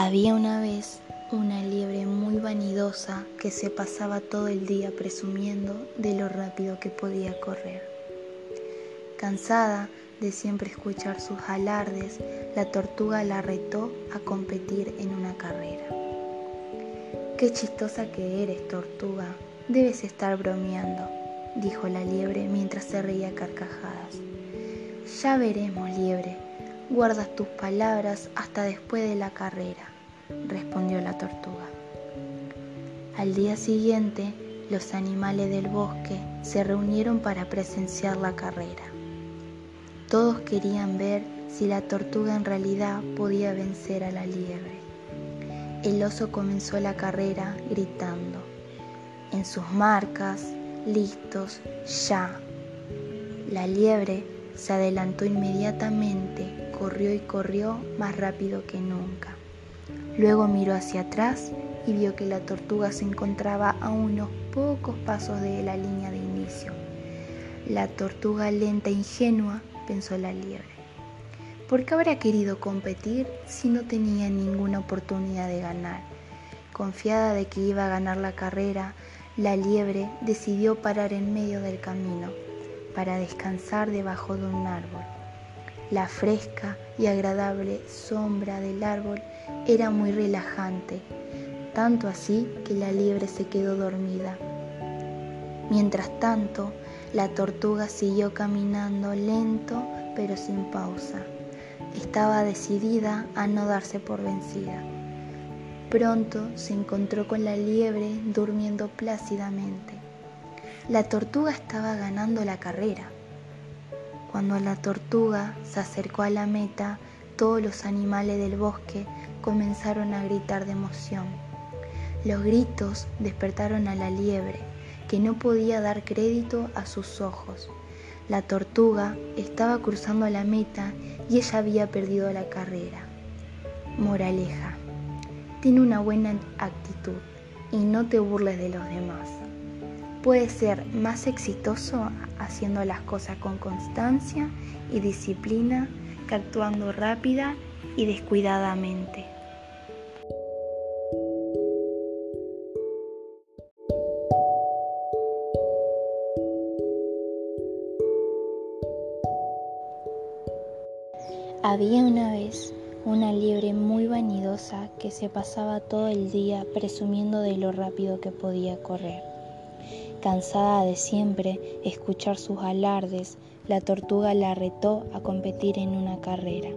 Había una vez una liebre muy vanidosa que se pasaba todo el día presumiendo de lo rápido que podía correr. Cansada de siempre escuchar sus alardes, la tortuga la retó a competir en una carrera. Qué chistosa que eres, tortuga. Debes estar bromeando, dijo la liebre mientras se reía carcajadas. Ya veremos, liebre. Guardas tus palabras hasta después de la carrera respondió la tortuga. Al día siguiente, los animales del bosque se reunieron para presenciar la carrera. Todos querían ver si la tortuga en realidad podía vencer a la liebre. El oso comenzó la carrera gritando, en sus marcas, listos, ya. La liebre se adelantó inmediatamente, corrió y corrió más rápido que nunca. Luego miró hacia atrás y vio que la tortuga se encontraba a unos pocos pasos de la línea de inicio. La tortuga lenta e ingenua, pensó la liebre. ¿Por qué habrá querido competir si no tenía ninguna oportunidad de ganar? Confiada de que iba a ganar la carrera, la liebre decidió parar en medio del camino para descansar debajo de un árbol. La fresca y agradable sombra del árbol era muy relajante, tanto así que la liebre se quedó dormida. Mientras tanto, la tortuga siguió caminando lento pero sin pausa. Estaba decidida a no darse por vencida. Pronto se encontró con la liebre durmiendo plácidamente. La tortuga estaba ganando la carrera. Cuando la tortuga se acercó a la meta, todos los animales del bosque comenzaron a gritar de emoción. Los gritos despertaron a la liebre, que no podía dar crédito a sus ojos. La tortuga estaba cruzando la meta y ella había perdido la carrera. Moraleja. Tiene una buena actitud y no te burles de los demás. Puedes ser más exitoso haciendo las cosas con constancia y disciplina que actuando rápida y descuidadamente. Había una vez una liebre muy vanidosa que se pasaba todo el día presumiendo de lo rápido que podía correr. Cansada de siempre escuchar sus alardes, la tortuga la retó a competir en una carrera.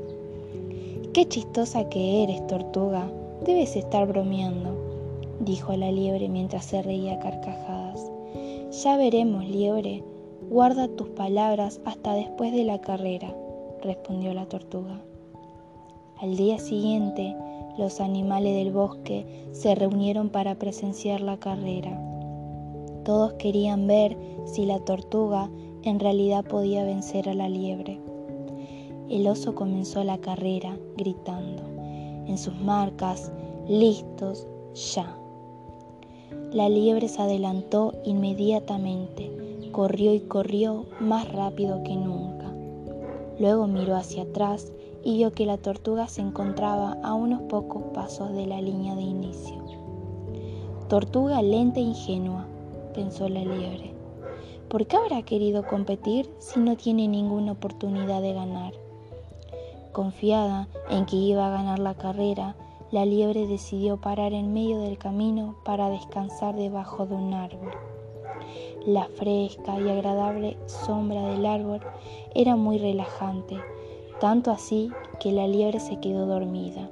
Qué chistosa que eres, tortuga. Debes estar bromeando, dijo la liebre mientras se reía carcajadas. Ya veremos, liebre. Guarda tus palabras hasta después de la carrera, respondió la tortuga. Al día siguiente, los animales del bosque se reunieron para presenciar la carrera. Todos querían ver si la tortuga en realidad podía vencer a la liebre. El oso comenzó la carrera gritando, en sus marcas, listos, ya. La liebre se adelantó inmediatamente, corrió y corrió más rápido que nunca. Luego miró hacia atrás y vio que la tortuga se encontraba a unos pocos pasos de la línea de inicio. Tortuga lenta e ingenua, pensó la liebre. ¿Por qué habrá querido competir si no tiene ninguna oportunidad de ganar? Confiada en que iba a ganar la carrera, la liebre decidió parar en medio del camino para descansar debajo de un árbol. La fresca y agradable sombra del árbol era muy relajante, tanto así que la liebre se quedó dormida.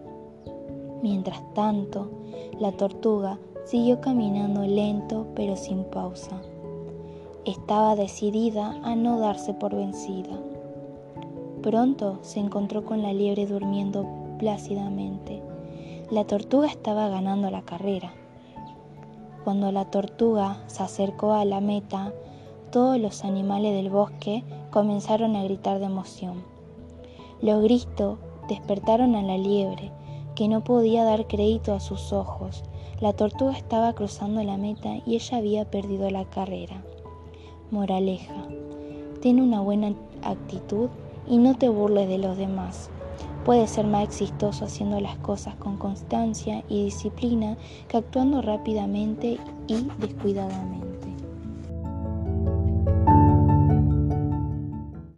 Mientras tanto, la tortuga Siguió caminando lento pero sin pausa. Estaba decidida a no darse por vencida. Pronto se encontró con la liebre durmiendo plácidamente. La tortuga estaba ganando la carrera. Cuando la tortuga se acercó a la meta, todos los animales del bosque comenzaron a gritar de emoción. Los gritos despertaron a la liebre, que no podía dar crédito a sus ojos. La tortuga estaba cruzando la meta y ella había perdido la carrera. Moraleja. Ten una buena actitud y no te burles de los demás. Puede ser más exitoso haciendo las cosas con constancia y disciplina que actuando rápidamente y descuidadamente.